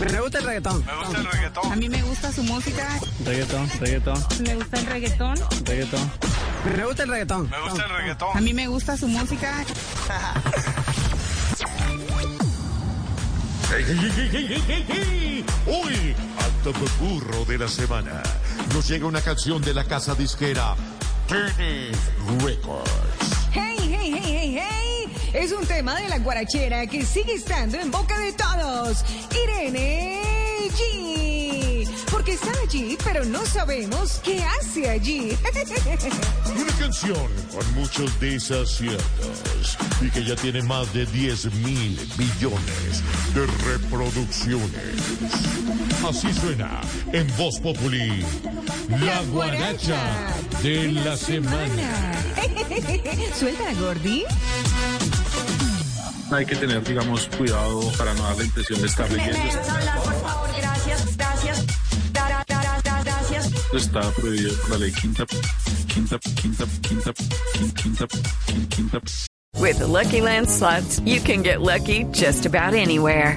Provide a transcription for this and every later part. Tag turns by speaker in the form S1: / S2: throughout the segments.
S1: Me gusta el reggaetón.
S2: Me gusta el reggaetón.
S3: A mí me gusta su música,
S4: Reggaetón, reggaetón,
S3: me gusta el reggaetón.
S4: reggaetón.
S1: Me gusta el reggaetón.
S2: Me gusta el reggaetón.
S3: A mí me gusta su música.
S5: Hoy, al top burro de la semana, nos llega una canción de la casa disquera Turnip Records.
S6: Es un tema de la guarachera que sigue estando en boca de todos. Irene G. Porque está allí, pero no sabemos qué hace allí.
S5: Una canción con muchos desaciertos y que ya tiene más de 10 mil millones de reproducciones. Así suena en Voz Populi, la guaracha de la semana.
S6: Suelta, Gordy.
S7: Hay que tener, digamos, cuidado para no dar la impresión de estar leyendo.
S8: hablar, por favor? Gracias, gracias. Gracias.
S7: Está prohibido por la ley quinta, quinta, quinta, quinta, quinta, quinta, quinta, quinta.
S9: With the Lucky Land slots, you can get lucky just about anywhere.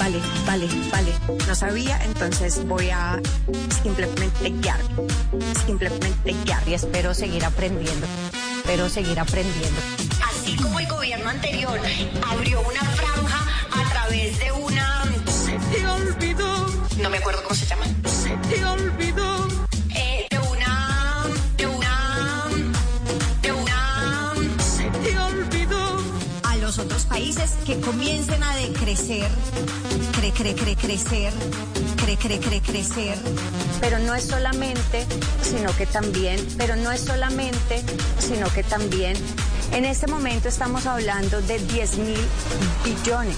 S8: vale, vale, vale. No sabía, entonces voy a simplemente guiar. Simplemente guiar. Y espero seguir aprendiendo. Espero seguir aprendiendo.
S10: Así como el gobierno anterior abrió una franja
S8: que comiencen a decrecer, cre, cre, cre, crecer, cre, cre, cre, crecer. Pero no es solamente, sino que también, pero no es solamente, sino que también. En este momento estamos hablando de 10 mil billones,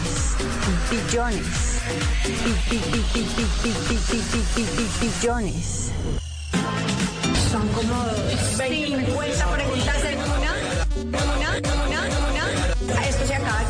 S8: billones, billones. Son como 50 preguntas de